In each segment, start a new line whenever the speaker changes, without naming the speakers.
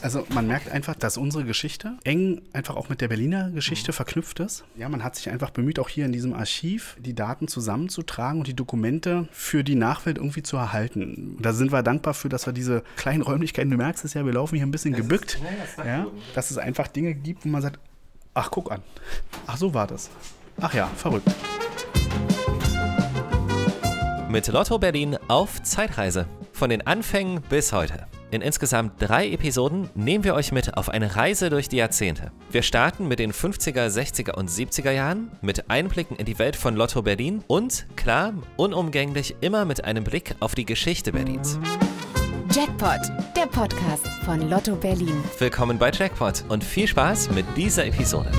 Also man merkt einfach, dass unsere Geschichte eng einfach auch mit der Berliner Geschichte mhm. verknüpft ist. Ja, man hat sich einfach bemüht, auch hier in diesem Archiv die Daten zusammenzutragen und die Dokumente für die Nachwelt irgendwie zu erhalten. Und da sind wir dankbar für, dass wir diese kleinen Räumlichkeiten, du merkst es ja, wir laufen hier ein bisschen das gebückt, ist, ja, ja, dass es einfach Dinge gibt, wo man sagt, ach guck an, ach so war das. Ach ja, verrückt.
Mit Lotto Berlin auf Zeitreise. Von den Anfängen bis heute. In insgesamt drei Episoden nehmen wir euch mit auf eine Reise durch die Jahrzehnte. Wir starten mit den 50er, 60er und 70er Jahren, mit Einblicken in die Welt von Lotto Berlin und, klar, unumgänglich immer mit einem Blick auf die Geschichte Berlins.
Jackpot, der Podcast von Lotto Berlin.
Willkommen bei Jackpot und viel Spaß mit dieser Episode.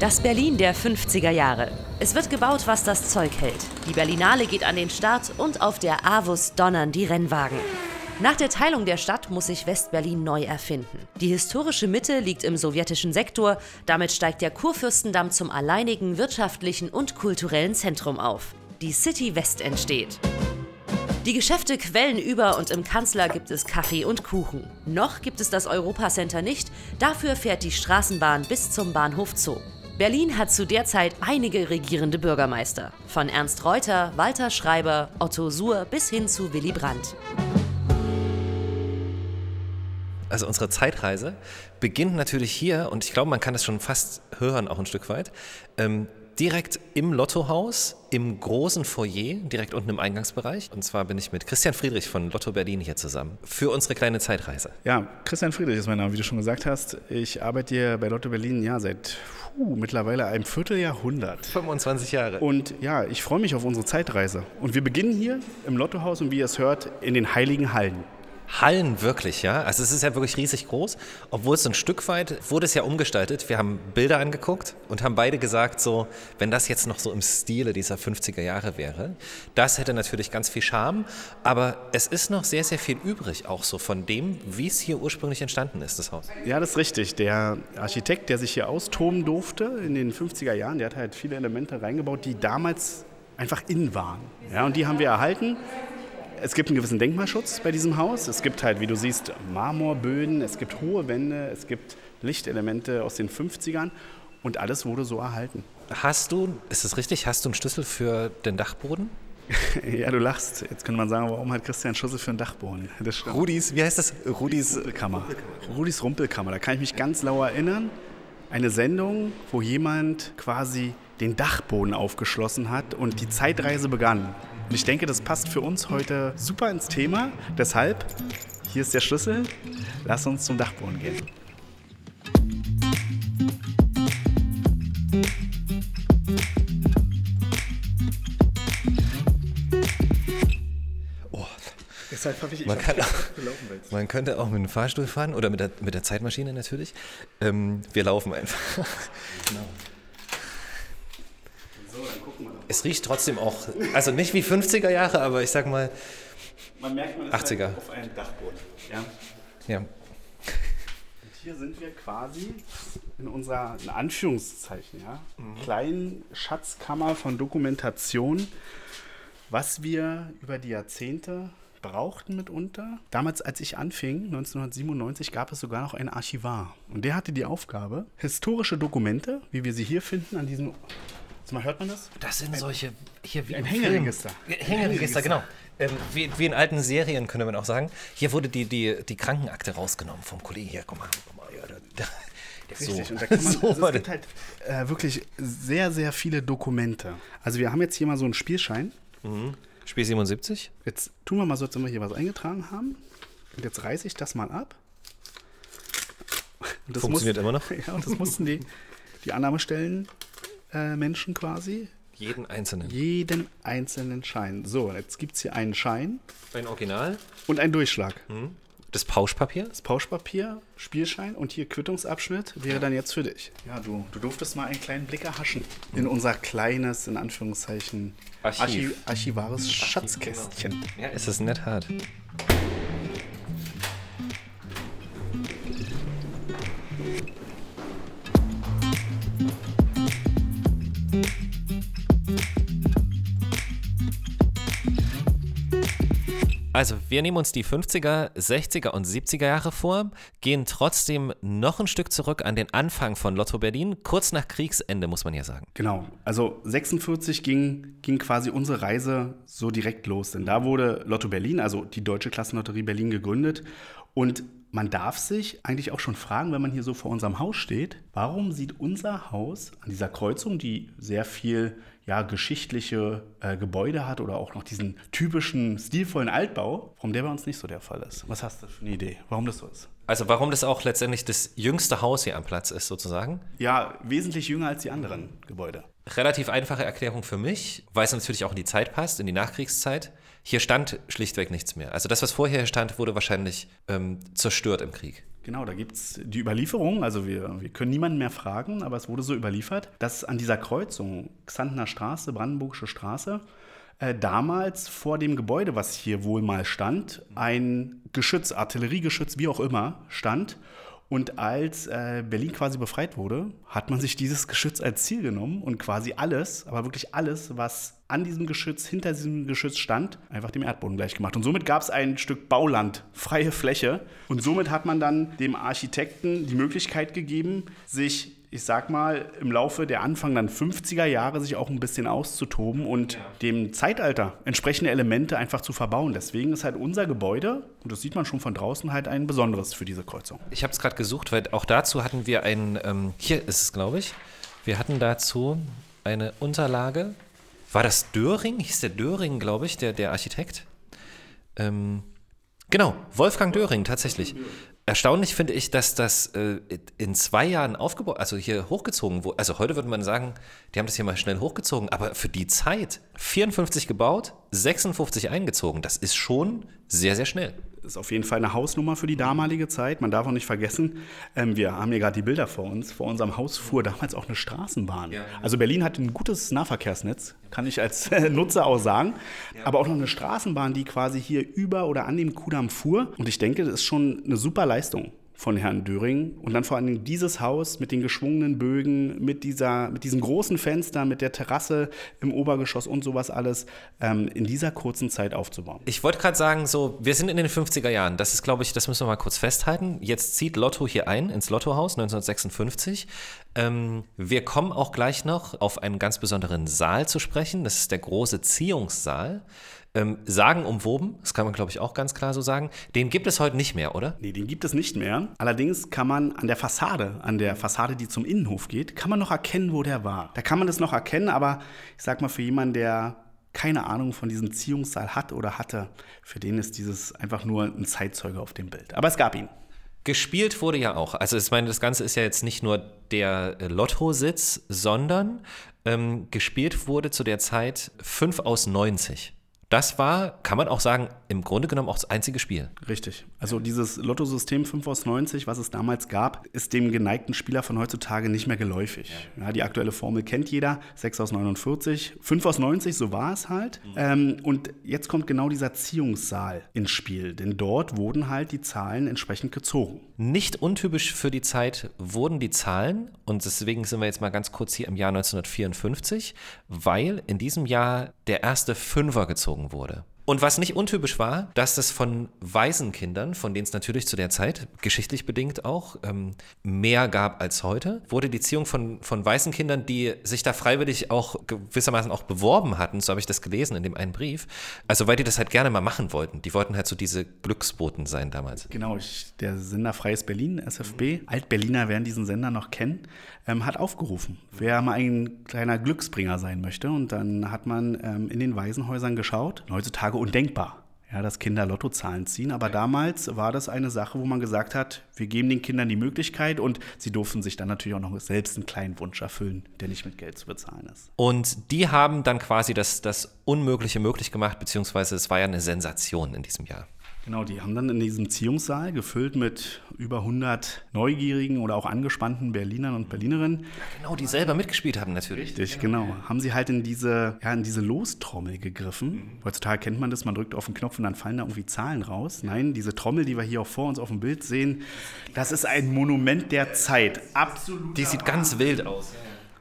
Das Berlin der 50er Jahre. Es wird gebaut, was das Zeug hält. Die Berlinale geht an den Start und auf der Avus donnern die Rennwagen. Nach der Teilung der Stadt muss sich West-Berlin neu erfinden. Die historische Mitte liegt im sowjetischen Sektor, damit steigt der Kurfürstendamm zum alleinigen wirtschaftlichen und kulturellen Zentrum auf. Die City West entsteht. Die Geschäfte quellen über und im Kanzler gibt es Kaffee und Kuchen. Noch gibt es das Europacenter nicht, dafür fährt die Straßenbahn bis zum Bahnhof Zoo. Berlin hat zu der Zeit einige regierende Bürgermeister. Von Ernst Reuter, Walter Schreiber, Otto Suhr bis hin zu Willy Brandt.
Also unsere Zeitreise beginnt natürlich hier, und ich glaube, man kann das schon fast hören, auch ein Stück weit, ähm, direkt im Lottohaus, im großen Foyer, direkt unten im Eingangsbereich. Und zwar bin ich mit Christian Friedrich von Lotto Berlin hier zusammen für unsere kleine Zeitreise.
Ja, Christian Friedrich ist mein Name, wie du schon gesagt hast. Ich arbeite hier bei Lotto Berlin ja seit puh, mittlerweile einem Vierteljahrhundert.
25 Jahre.
Und ja, ich freue mich auf unsere Zeitreise. Und wir beginnen hier im Lottohaus und wie ihr es hört, in den Heiligen Hallen.
Hallen wirklich, ja. Also es ist ja wirklich riesig groß. Obwohl es ein Stück weit wurde es ja umgestaltet. Wir haben Bilder angeguckt und haben beide gesagt, so, wenn das jetzt noch so im Stile dieser 50er Jahre wäre, das hätte natürlich ganz viel Charme. Aber es ist noch sehr, sehr viel übrig, auch so von dem, wie es hier ursprünglich entstanden ist, das Haus.
Ja, das ist richtig. Der Architekt, der sich hier austoben durfte in den 50er Jahren, der hat halt viele Elemente reingebaut, die damals einfach in waren. Ja, und die haben wir erhalten. Es gibt einen gewissen Denkmalschutz bei diesem Haus. Es gibt halt, wie du siehst, Marmorböden, es gibt hohe Wände, es gibt Lichtelemente aus den 50ern und alles wurde so erhalten.
Hast du, ist es richtig, hast du einen Schlüssel für den Dachboden?
ja, du lachst. Jetzt könnte man sagen, warum hat Christian Schlüssel für einen Dachboden?
Rudis, wie heißt das?
Rudis Rumpelkammer. Rudis Rumpelkammer. Da kann ich mich ganz lau erinnern. Eine Sendung, wo jemand quasi den Dachboden aufgeschlossen hat und die Zeitreise begann. Und ich denke, das passt für uns heute super ins Thema. Deshalb, hier ist der Schlüssel. Lass uns zum Dachboden gehen.
Oh. Man, kann auch, man, könnte auch mit dem Fahrstuhl fahren oder mit der, mit der Zeitmaschine natürlich. Ähm, wir laufen einfach. Genau. Es riecht trotzdem auch, also nicht wie 50er Jahre, aber ich sag mal
man merkt, man 80er. Halt auf einem Dachboden. Ja.
ja. Und
hier sind wir quasi in unserer, in Anführungszeichen, ja, mhm. kleinen Schatzkammer von Dokumentation, was wir über die Jahrzehnte brauchten mitunter. Damals, als ich anfing, 1997, gab es sogar noch einen Archivar. Und der hatte die Aufgabe, historische Dokumente, wie wir sie hier finden, an diesem Mal, hört man das?
Das sind solche, hier wie
ein Hängeregister.
Hängeregister, genau. Ähm, wie, wie, in alten Serien könnte man auch sagen. Hier wurde die, die, die Krankenakte rausgenommen vom Kollegen. Hier, guck mal, guck mal. Ja, da, da,
Richtig, so. und da kann man, so also es gibt halt äh, wirklich sehr, sehr viele Dokumente. Also wir haben jetzt hier mal so einen Spielschein.
Mhm. Spiel 77.
Jetzt tun wir mal so, als wenn wir hier was eingetragen haben. Und jetzt reiße ich das mal ab.
Funktioniert
muss,
immer noch?
Ja, und das mussten die, die Annahmestellen äh, Menschen quasi.
Jeden einzelnen.
Jeden einzelnen Schein. So, jetzt gibt es hier einen Schein.
Ein Original.
Und einen Durchschlag.
Mhm. Das Pauschpapier?
Das Pauschpapier, Spielschein und hier Quittungsabschnitt wäre dann jetzt für dich. Ja, du, du durftest mal einen kleinen Blick erhaschen in unser kleines, in Anführungszeichen,
Archiv. Archiv
archivares Archiv, Schatzkästchen.
Genau. Ja, ist es in der Tat. Also, wir nehmen uns die 50er, 60er und 70er Jahre vor, gehen trotzdem noch ein Stück zurück an den Anfang von Lotto Berlin, kurz nach Kriegsende, muss man ja sagen.
Genau. Also 46 ging, ging quasi unsere Reise so direkt los. Denn da wurde Lotto Berlin, also die Deutsche Klassenlotterie Berlin, gegründet. Und man darf sich eigentlich auch schon fragen, wenn man hier so vor unserem Haus steht, warum sieht unser Haus an dieser Kreuzung, die sehr viel ja, geschichtliche äh, Gebäude hat oder auch noch diesen typischen stilvollen Altbau, warum der bei uns nicht so der Fall ist. Was hast du für eine Idee, warum das so ist?
Also warum das auch letztendlich das jüngste Haus hier am Platz ist, sozusagen?
Ja, wesentlich jünger als die anderen Gebäude.
Relativ einfache Erklärung für mich, weil es natürlich auch in die Zeit passt, in die Nachkriegszeit. Hier stand schlichtweg nichts mehr. Also das, was vorher stand, wurde wahrscheinlich ähm, zerstört im Krieg.
Genau, da gibt es die Überlieferung, also wir, wir können niemanden mehr fragen, aber es wurde so überliefert, dass an dieser Kreuzung, Xantener Straße, Brandenburgische Straße, äh, damals vor dem Gebäude, was hier wohl mal stand, ein Geschütz, Artilleriegeschütz, wie auch immer, stand. Und als äh, Berlin quasi befreit wurde, hat man sich dieses Geschütz als Ziel genommen und quasi alles, aber wirklich alles, was an diesem Geschütz, hinter diesem Geschütz stand, einfach dem Erdboden gleich gemacht. Und somit gab es ein Stück Bauland, freie Fläche. Und somit hat man dann dem Architekten die Möglichkeit gegeben, sich, ich sag mal, im Laufe der Anfang dann 50er Jahre sich auch ein bisschen auszutoben und ja. dem Zeitalter entsprechende Elemente einfach zu verbauen. Deswegen ist halt unser Gebäude, und das sieht man schon von draußen, halt ein besonderes für diese Kreuzung.
Ich habe es gerade gesucht, weil auch dazu hatten wir ein, ähm, hier ist es, glaube ich, wir hatten dazu eine Unterlage war das Döring? Hieß der Döring, glaube ich, der, der Architekt? Ähm, genau, Wolfgang Döring, tatsächlich. Erstaunlich finde ich, dass das äh, in zwei Jahren aufgebaut, also hier hochgezogen wurde. Also heute würde man sagen, die haben das hier mal schnell hochgezogen, aber für die Zeit 54 gebaut, 56 eingezogen, das ist schon sehr, sehr schnell
ist auf jeden Fall eine Hausnummer für die damalige Zeit. Man darf auch nicht vergessen, ähm, wir haben hier gerade die Bilder vor uns. Vor unserem Haus fuhr damals auch eine Straßenbahn. Ja. Also Berlin hat ein gutes Nahverkehrsnetz, kann ich als Nutzer auch sagen. Ja. Aber auch noch eine Straßenbahn, die quasi hier über oder an dem Kudamm fuhr. Und ich denke, das ist schon eine super Leistung von Herrn Döring. Und dann vor allem dieses Haus mit den geschwungenen Bögen, mit, dieser, mit diesen großen Fenstern, mit der Terrasse im Obergeschoss und sowas alles ähm, in dieser kurzen Zeit aufzubauen.
Ich wollte gerade sagen, so, wir sind in den 50er Jahren. Das ist, glaube ich, das müssen wir mal kurz festhalten. Jetzt zieht Lotto hier ein ins Lottohaus 1956. Ähm, wir kommen auch gleich noch auf einen ganz besonderen Saal zu sprechen. Das ist der große Ziehungssaal. Ähm, sagenumwoben, das kann man glaube ich auch ganz klar so sagen. Den gibt es heute nicht mehr, oder?
Nee, den gibt es nicht mehr. Allerdings kann man an der Fassade, an der Fassade, die zum Innenhof geht, kann man noch erkennen, wo der war. Da kann man das noch erkennen, aber ich sag mal, für jemanden, der keine Ahnung von diesem Ziehungssaal hat oder hatte, für den ist dieses einfach nur ein Zeitzeuge auf dem Bild. Aber es gab ihn.
Gespielt wurde ja auch. Also ich meine, das Ganze ist ja jetzt nicht nur der äh, Lotto-Sitz, sondern ähm, gespielt wurde zu der Zeit 5 aus 90. Das war, kann man auch sagen, im Grunde genommen auch das einzige Spiel.
Richtig. Also dieses Lotto-System 5 aus 90, was es damals gab, ist dem geneigten Spieler von heutzutage nicht mehr geläufig. Ja, die aktuelle Formel kennt jeder, 6 aus 49, 5 aus 90, so war es halt. Mhm. Ähm, und jetzt kommt genau dieser Ziehungssaal ins Spiel, denn dort wurden halt die Zahlen entsprechend gezogen.
Nicht untypisch für die Zeit wurden die Zahlen, und deswegen sind wir jetzt mal ganz kurz hier im Jahr 1954, weil in diesem Jahr der erste Fünfer gezogen wurde. Und was nicht untypisch war, dass das von Waisenkindern, von denen es natürlich zu der Zeit, geschichtlich bedingt auch, ähm, mehr gab als heute, wurde die Ziehung von, von Waisenkindern, die sich da freiwillig auch gewissermaßen auch beworben hatten, so habe ich das gelesen in dem einen Brief, also weil die das halt gerne mal machen wollten. Die wollten halt so diese Glücksboten sein damals.
Genau, ich, der Sender Freies Berlin, SFB, mhm. Altberliner werden diesen Sender noch kennen, ähm, hat aufgerufen, wer mal ein kleiner Glücksbringer sein möchte. Und dann hat man ähm, in den Waisenhäusern geschaut. Heutzutage undenkbar, ja, dass Kinder Lottozahlen ziehen. Aber damals war das eine Sache, wo man gesagt hat, wir geben den Kindern die Möglichkeit und sie durften sich dann natürlich auch noch selbst einen kleinen Wunsch erfüllen, der nicht mit Geld zu bezahlen ist.
Und die haben dann quasi das, das Unmögliche möglich gemacht, beziehungsweise es war ja eine Sensation in diesem Jahr.
Genau, die haben dann in diesem Ziehungssaal, gefüllt mit über 100 neugierigen oder auch angespannten Berlinern und Berlinerinnen. Ja,
genau, die selber mitgespielt haben natürlich.
Richtig, genau. Haben sie halt in diese, ja, in diese Lostrommel gegriffen. Mhm. Heutzutage kennt man das, man drückt auf den Knopf und dann fallen da irgendwie Zahlen raus. Nein, diese Trommel, die wir hier auch vor uns auf dem Bild sehen, das ist ein Monument der Zeit. Absolut.
Die sieht ganz wild aus.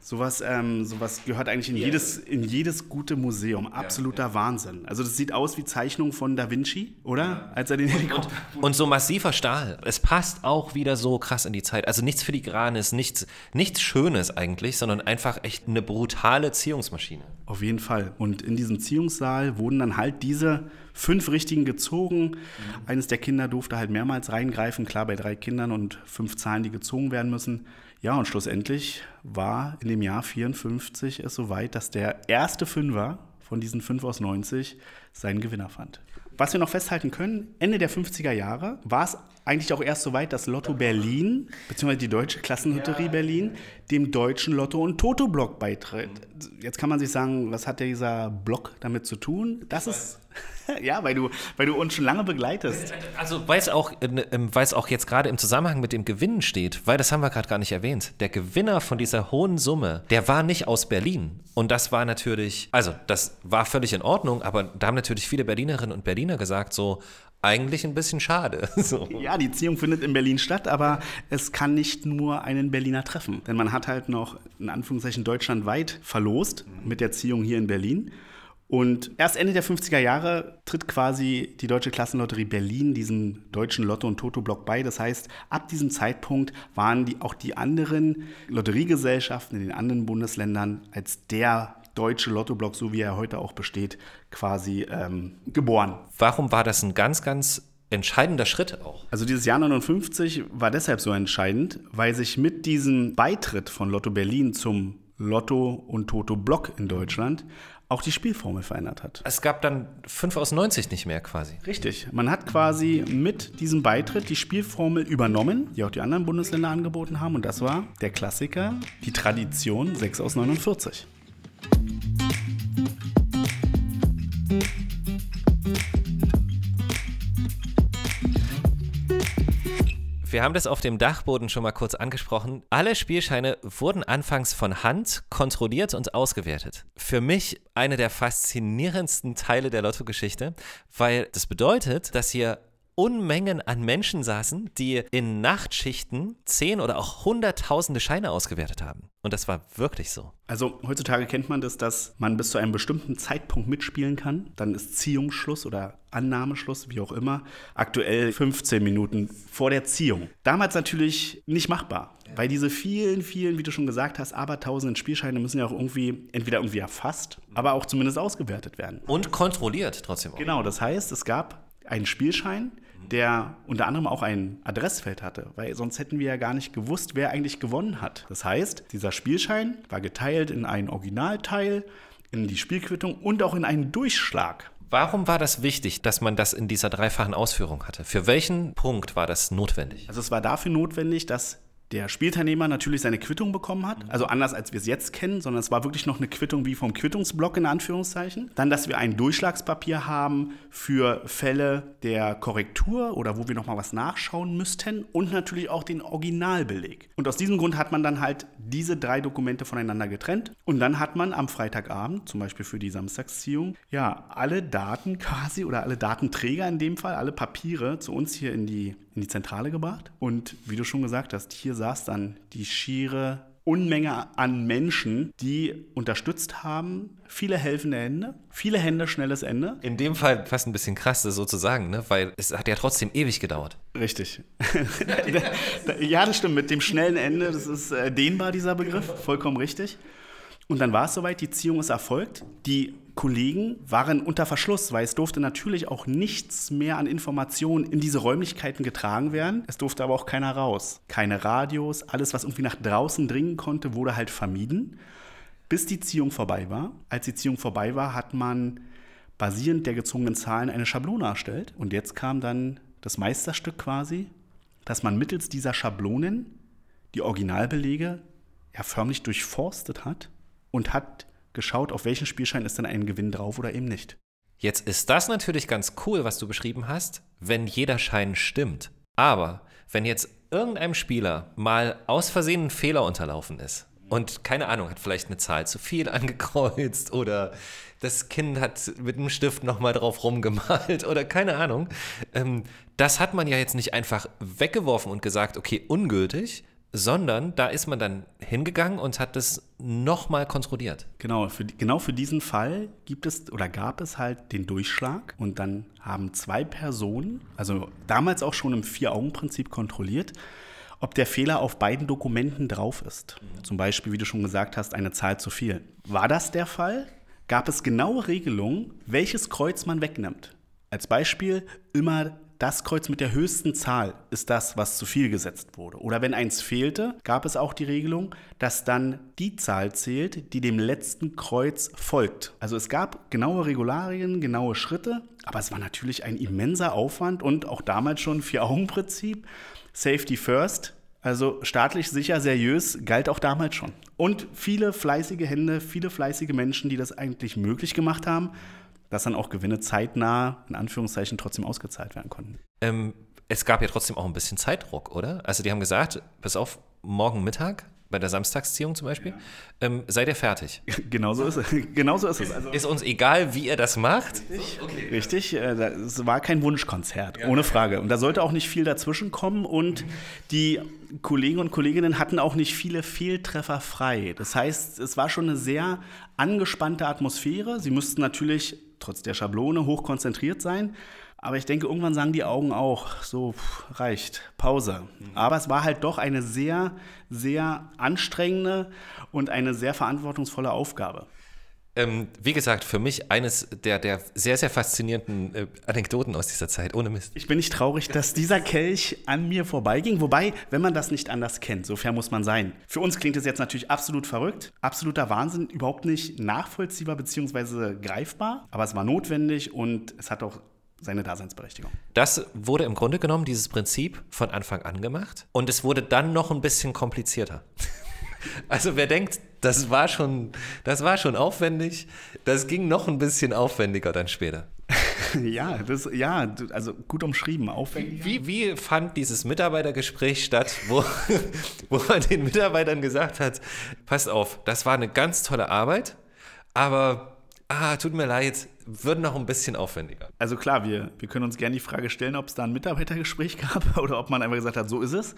Sowas, ähm, sowas gehört eigentlich in, jedes, in jedes gute Museum. Absoluter Wahnsinn. Also das sieht aus wie Zeichnung von Da Vinci, oder? Als er den Helikopter...
Und so massiver Stahl. Es passt auch wieder so krass in die Zeit. Also nichts Filigranes, nichts, nichts Schönes eigentlich, sondern einfach echt eine brutale Ziehungsmaschine.
Auf jeden Fall. Und in diesem Ziehungssaal wurden dann halt diese fünf Richtigen gezogen. Eines der Kinder durfte halt mehrmals reingreifen, klar bei drei Kindern und fünf Zahlen, die gezogen werden müssen. Ja, und schlussendlich war in dem Jahr 54 es soweit, dass der erste Fünfer von diesen 5 aus 90 seinen Gewinner fand. Was wir noch festhalten können, Ende der 50er Jahre war es eigentlich auch erst soweit, dass Lotto Berlin, beziehungsweise die Deutsche Klassenlotterie Berlin, dem deutschen Lotto- und Toto-Block beitritt. Jetzt kann man sich sagen, was hat dieser Block damit zu tun? Das ist, ja, weil du, weil du uns schon lange begleitest.
Also weil es auch, äh, ähm, weil es auch jetzt gerade im Zusammenhang mit dem Gewinnen steht, weil das haben wir gerade gar nicht erwähnt. Der Gewinner von dieser hohen Summe, der war nicht aus Berlin. Und das war natürlich, also das war völlig in Ordnung, aber da haben natürlich viele Berlinerinnen und Berliner gesagt, so, eigentlich ein bisschen schade. So.
Ja, die Ziehung findet in Berlin statt, aber es kann nicht nur einen Berliner treffen. Denn man hat halt noch in Anführungszeichen deutschlandweit verlost mit der Ziehung hier in Berlin. Und erst Ende der 50er Jahre tritt quasi die Deutsche Klassenlotterie Berlin diesem deutschen Lotto- und Toto-Block bei. Das heißt, ab diesem Zeitpunkt waren die, auch die anderen Lotteriegesellschaften in den anderen Bundesländern als der deutsche Lottoblock, so wie er heute auch besteht, quasi ähm, geboren.
Warum war das ein ganz, ganz entscheidender Schritt auch?
Also dieses Jahr 59 war deshalb so entscheidend, weil sich mit diesem Beitritt von Lotto Berlin zum Lotto und Toto Block in Deutschland auch die Spielformel verändert hat.
Es gab dann 5 aus 90 nicht mehr quasi.
Richtig. Man hat quasi mit diesem Beitritt die Spielformel übernommen, die auch die anderen Bundesländer angeboten haben. Und das war der Klassiker, die Tradition 6 aus 49.
Wir haben das auf dem Dachboden schon mal kurz angesprochen. Alle Spielscheine wurden anfangs von Hand kontrolliert und ausgewertet. Für mich eine der faszinierendsten Teile der Lotto-Geschichte, weil das bedeutet, dass hier Unmengen an Menschen saßen, die in Nachtschichten zehn oder auch hunderttausende Scheine ausgewertet haben. Und das war wirklich so.
Also heutzutage kennt man das, dass man bis zu einem bestimmten Zeitpunkt mitspielen kann. Dann ist Ziehungsschluss oder Annahmeschluss, wie auch immer. Aktuell 15 Minuten vor der Ziehung. Damals natürlich nicht machbar. Weil diese vielen, vielen, wie du schon gesagt hast, abertausenden Spielscheine müssen ja auch irgendwie entweder irgendwie erfasst, aber auch zumindest ausgewertet werden.
Und kontrolliert trotzdem auch.
Genau, das heißt, es gab einen Spielschein, der unter anderem auch ein Adressfeld hatte, weil sonst hätten wir ja gar nicht gewusst, wer eigentlich gewonnen hat. Das heißt, dieser Spielschein war geteilt in einen Originalteil, in die Spielquittung und auch in einen Durchschlag.
Warum war das wichtig, dass man das in dieser dreifachen Ausführung hatte? Für welchen Punkt war das notwendig?
Also es war dafür notwendig, dass der Spielteilnehmer natürlich seine Quittung bekommen hat. Also anders als wir es jetzt kennen, sondern es war wirklich noch eine Quittung wie vom Quittungsblock in Anführungszeichen. Dann, dass wir ein Durchschlagspapier haben für Fälle der Korrektur oder wo wir nochmal was nachschauen müssten und natürlich auch den Originalbeleg. Und aus diesem Grund hat man dann halt diese drei Dokumente voneinander getrennt und dann hat man am Freitagabend, zum Beispiel für die Samstagsziehung, ja, alle Daten quasi oder alle Datenträger in dem Fall, alle Papiere zu uns hier in die in die Zentrale gebracht. Und wie du schon gesagt hast, hier saß dann die schiere Unmenge an Menschen, die unterstützt haben. Viele helfende Hände, viele Hände, schnelles Ende.
In dem Fall fast ein bisschen krass, das sozusagen, ne? weil es hat ja trotzdem ewig gedauert.
Richtig. ja, das stimmt. Mit dem schnellen Ende, das ist äh, dehnbar, dieser Begriff. Vollkommen richtig. Und dann war es soweit, die Ziehung ist erfolgt. Die Kollegen waren unter Verschluss, weil es durfte natürlich auch nichts mehr an Informationen in diese Räumlichkeiten getragen werden. Es durfte aber auch keiner raus. Keine Radios, alles, was irgendwie nach draußen dringen konnte, wurde halt vermieden, bis die Ziehung vorbei war. Als die Ziehung vorbei war, hat man basierend der gezogenen Zahlen eine Schablone erstellt. Und jetzt kam dann das Meisterstück quasi, dass man mittels dieser Schablonen die Originalbelege ja förmlich durchforstet hat und hat geschaut, auf welchen Spielschein ist denn ein Gewinn drauf oder eben nicht.
Jetzt ist das natürlich ganz cool, was du beschrieben hast, wenn jeder Schein stimmt. Aber wenn jetzt irgendeinem Spieler mal aus Versehen ein Fehler unterlaufen ist und keine Ahnung, hat vielleicht eine Zahl zu viel angekreuzt oder das Kind hat mit einem Stift nochmal drauf rumgemalt oder keine Ahnung, ähm, das hat man ja jetzt nicht einfach weggeworfen und gesagt, okay, ungültig, sondern da ist man dann hingegangen und hat das nochmal kontrolliert.
Genau für, genau für diesen Fall gibt es oder gab es halt den Durchschlag und dann haben zwei Personen, also damals auch schon im Vier-Augen-Prinzip kontrolliert, ob der Fehler auf beiden Dokumenten drauf ist. Zum Beispiel, wie du schon gesagt hast, eine Zahl zu viel. War das der Fall? Gab es genaue Regelungen, welches Kreuz man wegnimmt? Als Beispiel immer das Kreuz mit der höchsten Zahl ist das, was zu viel gesetzt wurde. Oder wenn eins fehlte, gab es auch die Regelung, dass dann die Zahl zählt, die dem letzten Kreuz folgt. Also es gab genaue Regularien, genaue Schritte, aber es war natürlich ein immenser Aufwand und auch damals schon Vier-Augen-Prinzip. Safety First, also staatlich sicher, seriös, galt auch damals schon. Und viele fleißige Hände, viele fleißige Menschen, die das eigentlich möglich gemacht haben, dass dann auch Gewinne zeitnah, in Anführungszeichen, trotzdem ausgezahlt werden konnten.
Ähm, es gab ja trotzdem auch ein bisschen Zeitdruck, oder? Also die haben gesagt, pass auf, morgen Mittag bei der Samstagsziehung zum Beispiel, ja. ähm, seid ihr fertig.
Genauso ist es. Genauso ist, es.
Also ist uns egal, wie ihr das macht.
Richtig, okay. Richtig äh, es war kein Wunschkonzert, ja. ohne Frage. Und da sollte auch nicht viel dazwischen kommen und mhm. die Kollegen und Kolleginnen hatten auch nicht viele Fehltreffer frei. Das heißt, es war schon eine sehr angespannte Atmosphäre. Sie mussten natürlich trotz der Schablone hoch konzentriert sein. Aber ich denke, irgendwann sagen die Augen auch, so pff, reicht, Pause. Mhm. Aber es war halt doch eine sehr, sehr anstrengende und eine sehr verantwortungsvolle Aufgabe.
Ähm, wie gesagt, für mich eines der, der sehr, sehr faszinierenden äh, Anekdoten aus dieser Zeit, ohne Mist.
Ich bin nicht traurig, dass dieser Kelch an mir vorbeiging. Wobei, wenn man das nicht anders kennt, so fair muss man sein. Für uns klingt es jetzt natürlich absolut verrückt, absoluter Wahnsinn, überhaupt nicht nachvollziehbar bzw. greifbar. Aber es war notwendig und es hat auch seine Daseinsberechtigung.
Das wurde im Grunde genommen, dieses Prinzip, von Anfang an gemacht. Und es wurde dann noch ein bisschen komplizierter. Also wer denkt, das war schon, das war schon aufwendig, das ging noch ein bisschen aufwendiger dann später.
ja, das, ja, also gut umschrieben, aufwendig.
Wie, wie fand dieses Mitarbeitergespräch statt, wo, wo man den Mitarbeitern gesagt hat, passt auf, das war eine ganz tolle Arbeit, aber ah, tut mir leid, wird noch ein bisschen aufwendiger.
Also klar, wir, wir können uns gerne die Frage stellen, ob es da ein Mitarbeitergespräch gab oder ob man einfach gesagt hat, so ist es.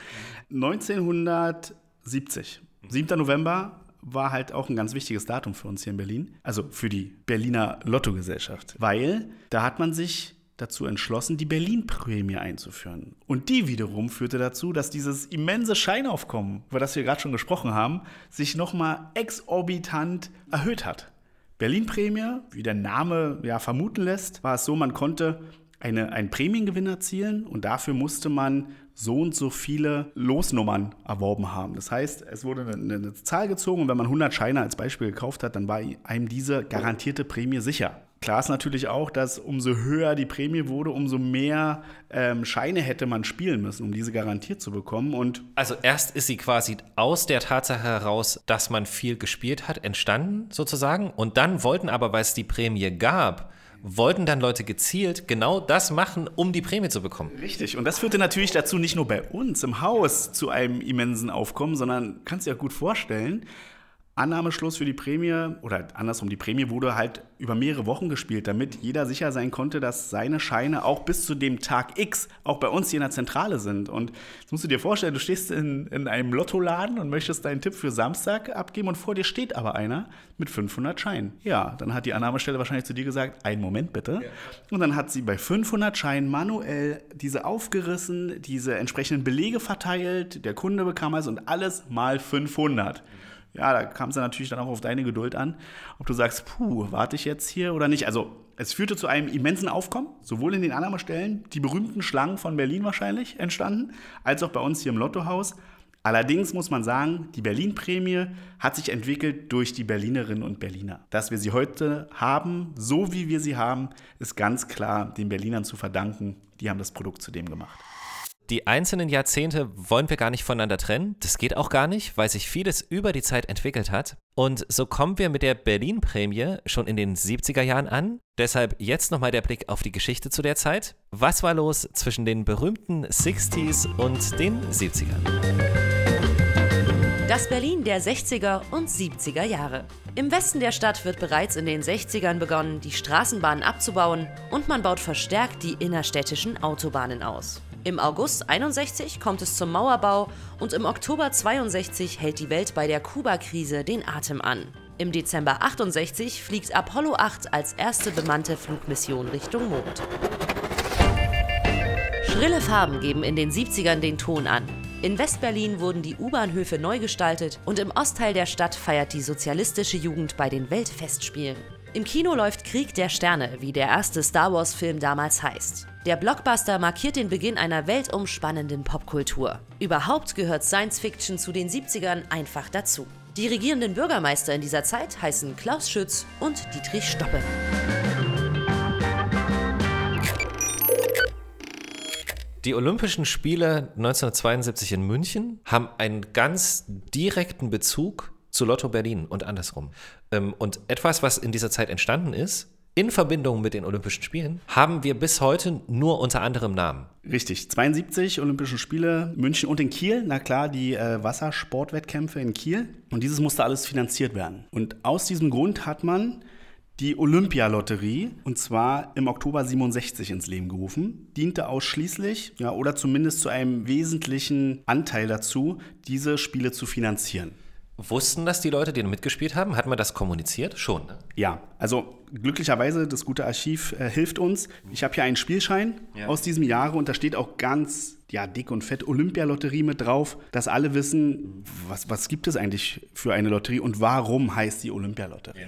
1970, 7. November, war halt auch ein ganz wichtiges Datum für uns hier in Berlin. Also für die Berliner Lottogesellschaft. Weil da hat man sich dazu entschlossen, die Berlin-Prämie einzuführen. Und die wiederum führte dazu, dass dieses immense Scheinaufkommen, über das wir gerade schon gesprochen haben, sich nochmal exorbitant erhöht hat. Berlin-Prämie, wie der Name ja vermuten lässt, war es so, man konnte eine, einen Prämiengewinn erzielen und dafür musste man so und so viele Losnummern erworben haben. Das heißt, es wurde eine, eine, Zahl gezogen und wenn man 100 Scheine als Beispiel gekauft hat, dann war einem diese garantierte Prämie sicher. Klar ist natürlich auch, dass umso höher die Prämie wurde, umso mehr ähm, Scheine hätte man spielen müssen, um diese garantiert zu bekommen. Und
also erst ist sie quasi aus der Tatsache heraus, dass man viel gespielt hat, entstanden sozusagen. Und dann wollten aber, weil es die Prämie gab, wollten dann Leute gezielt genau das machen, um die Prämie zu bekommen.
Richtig. Und das führte natürlich dazu, nicht nur bei uns im Haus zu einem immensen Aufkommen, sondern kannst du dir gut vorstellen, Annahmeschluss für die Prämie oder andersrum, die Prämie wurde halt über mehrere Wochen gespielt, damit jeder sicher sein konnte, dass seine Scheine auch bis zu dem Tag X auch bei uns hier in der Zentrale sind. Und jetzt musst du dir vorstellen, du stehst in, in einem Lottoladen und möchtest deinen Tipp für Samstag abgeben und vor dir steht aber einer mit 500 Scheinen. Ja, dann hat die Annahmestelle wahrscheinlich zu dir gesagt, einen Moment bitte. Ja. Und dann hat sie bei 500 Scheinen manuell diese aufgerissen, diese entsprechenden Belege verteilt, der Kunde bekam es und alles mal 500 ja, da kam es dann natürlich dann auch auf deine Geduld an, ob du sagst, puh, warte ich jetzt hier oder nicht. Also es führte zu einem immensen Aufkommen, sowohl in den Annahmestellen, die berühmten Schlangen von Berlin wahrscheinlich entstanden, als auch bei uns hier im Lottohaus. Allerdings muss man sagen, die Berlin-Prämie hat sich entwickelt durch die Berlinerinnen und Berliner. Dass wir sie heute haben, so wie wir sie haben, ist ganz klar den Berlinern zu verdanken. Die haben das Produkt zu dem gemacht
die einzelnen Jahrzehnte wollen wir gar nicht voneinander trennen. Das geht auch gar nicht, weil sich vieles über die Zeit entwickelt hat. Und so kommen wir mit der Berlin-Prämie schon in den 70er Jahren an. Deshalb jetzt nochmal der Blick auf die Geschichte zu der Zeit. Was war los zwischen den berühmten 60s und den 70ern?
Das Berlin der 60er und 70er Jahre. Im Westen der Stadt wird bereits in den 60ern begonnen, die Straßenbahnen abzubauen und man baut verstärkt die innerstädtischen Autobahnen aus. Im August 61 kommt es zum Mauerbau und im Oktober 62 hält die Welt bei der Kuba-Krise den Atem an. Im Dezember 68 fliegt Apollo 8 als erste bemannte Flugmission Richtung Mond. Schrille Farben geben in den 70ern den Ton an. In Westberlin wurden die U-Bahnhöfe neu gestaltet und im Ostteil der Stadt feiert die sozialistische Jugend bei den Weltfestspielen. Im Kino läuft Krieg der Sterne, wie der erste Star Wars-Film damals heißt. Der Blockbuster markiert den Beginn einer weltumspannenden Popkultur. Überhaupt gehört Science Fiction zu den 70ern einfach dazu. Die regierenden Bürgermeister in dieser Zeit heißen Klaus Schütz und Dietrich Stoppe.
Die Olympischen Spiele 1972 in München haben einen ganz direkten Bezug zu Lotto Berlin und andersrum. Ähm, und etwas, was in dieser Zeit entstanden ist, in Verbindung mit den Olympischen Spielen, haben wir bis heute nur unter anderem Namen.
Richtig, 72 Olympische Spiele, München und in Kiel. Na klar, die äh, Wassersportwettkämpfe in Kiel. Und dieses musste alles finanziert werden. Und aus diesem Grund hat man die Olympialotterie, und zwar im Oktober 67 ins Leben gerufen, diente ausschließlich ja, oder zumindest zu einem wesentlichen Anteil dazu, diese Spiele zu finanzieren.
Wussten das die Leute, die mitgespielt haben? Hat man das kommuniziert? Schon, ne?
Ja, also glücklicherweise, das gute Archiv äh, hilft uns. Ich habe hier einen Spielschein ja. aus diesem Jahre und da steht auch ganz ja, dick und fett Olympialotterie mit drauf, dass alle wissen, was, was gibt es eigentlich für eine Lotterie und warum heißt die Olympialotterie. Ja.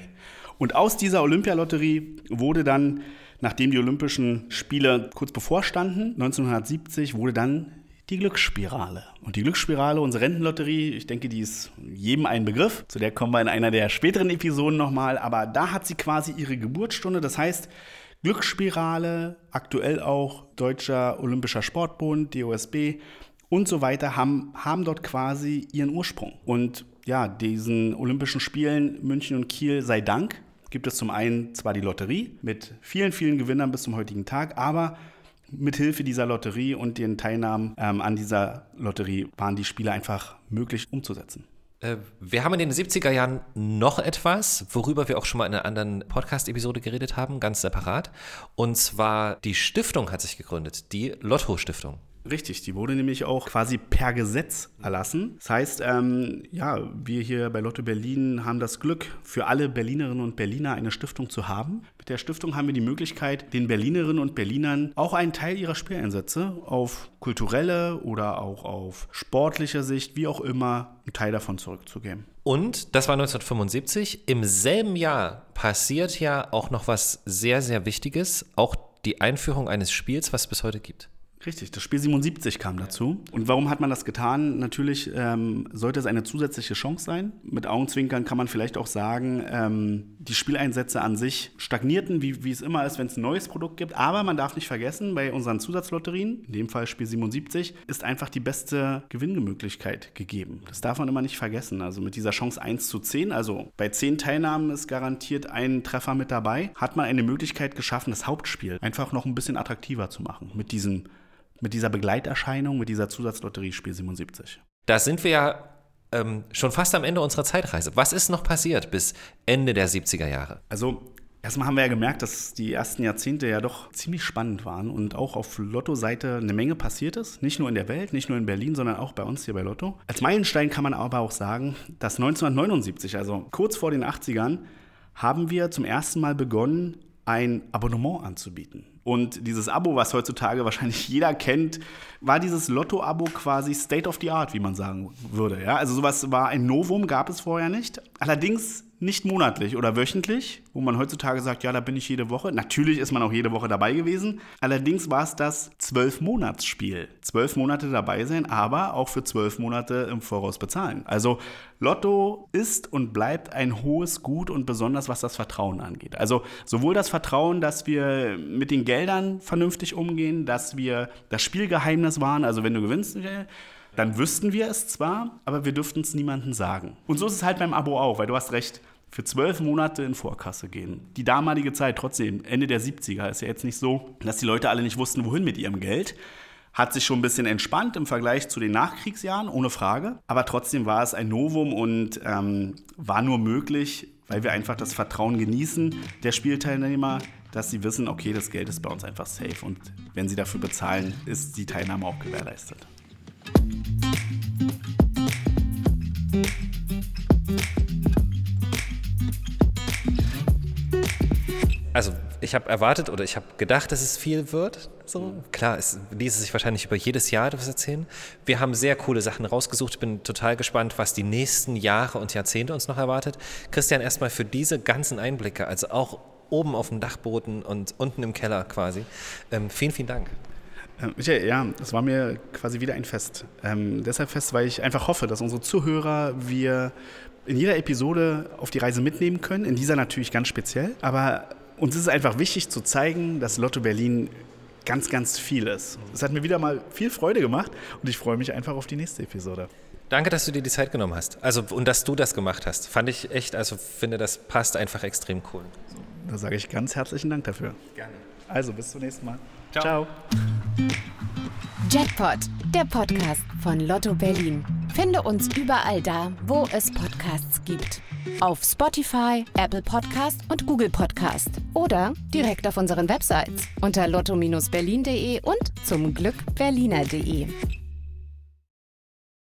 Und aus dieser Olympialotterie wurde dann, nachdem die Olympischen Spiele kurz bevorstanden, 1970, wurde dann die Glücksspirale. Und die Glücksspirale, unsere Rentenlotterie, ich denke, die ist jedem ein Begriff. Zu der kommen wir in einer der späteren Episoden nochmal. Aber da hat sie quasi ihre Geburtsstunde. Das heißt, Glücksspirale, aktuell auch Deutscher Olympischer Sportbund, DOSB und so weiter, haben, haben dort quasi ihren Ursprung. Und ja, diesen Olympischen Spielen München und Kiel sei Dank gibt es zum einen zwar die Lotterie mit vielen, vielen Gewinnern bis zum heutigen Tag, aber Mithilfe dieser Lotterie und den Teilnahmen ähm, an dieser Lotterie waren die Spiele einfach möglich umzusetzen.
Äh, wir haben in den 70er Jahren noch etwas, worüber wir auch schon mal in einer anderen Podcast-Episode geredet haben, ganz separat. Und zwar die Stiftung hat sich gegründet, die Lotto-Stiftung.
Richtig, die wurde nämlich auch quasi per Gesetz erlassen. Das heißt, ähm, ja, wir hier bei Lotto Berlin haben das Glück, für alle Berlinerinnen und Berliner eine Stiftung zu haben. Mit der Stiftung haben wir die Möglichkeit, den Berlinerinnen und Berlinern auch einen Teil ihrer Spieleinsätze auf kulturelle oder auch auf sportliche Sicht, wie auch immer, einen Teil davon zurückzugeben.
Und das war 1975. Im selben Jahr passiert ja auch noch was sehr, sehr Wichtiges, auch die Einführung eines Spiels, was es bis heute gibt.
Richtig, das Spiel 77 kam dazu. Und warum hat man das getan? Natürlich ähm, sollte es eine zusätzliche Chance sein. Mit Augenzwinkern kann man vielleicht auch sagen, ähm, die Spieleinsätze an sich stagnierten, wie, wie es immer ist, wenn es ein neues Produkt gibt. Aber man darf nicht vergessen, bei unseren Zusatzlotterien, in dem Fall Spiel 77, ist einfach die beste Gewinnmöglichkeit gegeben. Das darf man immer nicht vergessen. Also mit dieser Chance 1 zu 10, also bei 10 Teilnahmen ist garantiert ein Treffer mit dabei, hat man eine Möglichkeit geschaffen, das Hauptspiel einfach noch ein bisschen attraktiver zu machen. Mit diesem mit dieser Begleiterscheinung, mit dieser Zusatzlotterie Spiel 77.
Da sind wir ja ähm, schon fast am Ende unserer Zeitreise. Was ist noch passiert bis Ende der 70er Jahre?
Also Erstmal haben wir ja gemerkt, dass die ersten Jahrzehnte ja doch ziemlich spannend waren und auch auf Lotto-Seite eine Menge passiert ist. Nicht nur in der Welt, nicht nur in Berlin, sondern auch bei uns hier bei Lotto. Als Meilenstein kann man aber auch sagen, dass 1979, also kurz vor den 80ern, haben wir zum ersten Mal begonnen, ein Abonnement anzubieten. Und dieses Abo, was heutzutage wahrscheinlich jeder kennt, war dieses Lotto-Abo quasi State of the Art, wie man sagen würde. Ja? Also sowas war ein Novum, gab es vorher nicht. Allerdings nicht monatlich oder wöchentlich, wo man heutzutage sagt, ja, da bin ich jede Woche. Natürlich ist man auch jede Woche dabei gewesen. Allerdings war es das Zwölf-Monats-Spiel. Zwölf Monate dabei sein, aber auch für zwölf Monate im Voraus bezahlen. Also Lotto ist und bleibt ein hohes Gut und besonders was das Vertrauen angeht. Also sowohl das Vertrauen, dass wir mit den Geldern vernünftig umgehen, dass wir das Spielgeheimnis waren, also wenn du gewinnst, dann wüssten wir es zwar, aber wir dürften es niemandem sagen. Und so ist es halt beim Abo auch, weil du hast recht, für zwölf Monate in Vorkasse gehen. Die damalige Zeit, trotzdem, Ende der 70er, ist ja jetzt nicht so, dass die Leute alle nicht wussten, wohin mit ihrem Geld. Hat sich schon ein bisschen entspannt im Vergleich zu den Nachkriegsjahren, ohne Frage. Aber trotzdem war es ein Novum und ähm, war nur möglich, weil wir einfach das Vertrauen genießen der Spielteilnehmer, dass sie wissen, okay, das Geld ist bei uns einfach safe und wenn sie dafür bezahlen, ist die Teilnahme auch gewährleistet.
Also ich habe erwartet oder ich habe gedacht, dass es viel wird. So klar, es ließe sich wahrscheinlich über jedes Jahr etwas erzählen. Wir haben sehr coole Sachen rausgesucht. Ich bin total gespannt, was die nächsten Jahre und Jahrzehnte uns noch erwartet. Christian, erstmal für diese ganzen Einblicke, also auch oben auf dem Dachboden und unten im Keller quasi. Ähm, vielen, vielen Dank.
Äh, Michael, ja, es war mir quasi wieder ein Fest. Ähm, deshalb fest, weil ich einfach hoffe, dass unsere Zuhörer wir in jeder Episode auf die Reise mitnehmen können. In dieser natürlich ganz speziell. Aber uns ist es einfach wichtig zu zeigen, dass Lotto Berlin ganz, ganz viel ist. Es hat mir wieder mal viel Freude gemacht und ich freue mich einfach auf die nächste Episode.
Danke, dass du dir die Zeit genommen hast. Also und dass du das gemacht hast. Fand ich echt, also finde, das passt einfach extrem cool.
Da sage ich ganz herzlichen Dank dafür.
Gerne.
Also bis zum nächsten Mal.
Ciao.
Ciao.
Jackpot, der Podcast von Lotto Berlin. Finde uns überall da, wo es Podcasts gibt. Auf Spotify, Apple Podcast und Google Podcast. Oder direkt auf unseren Websites unter lotto-berlin.de und zum Glück berliner.de.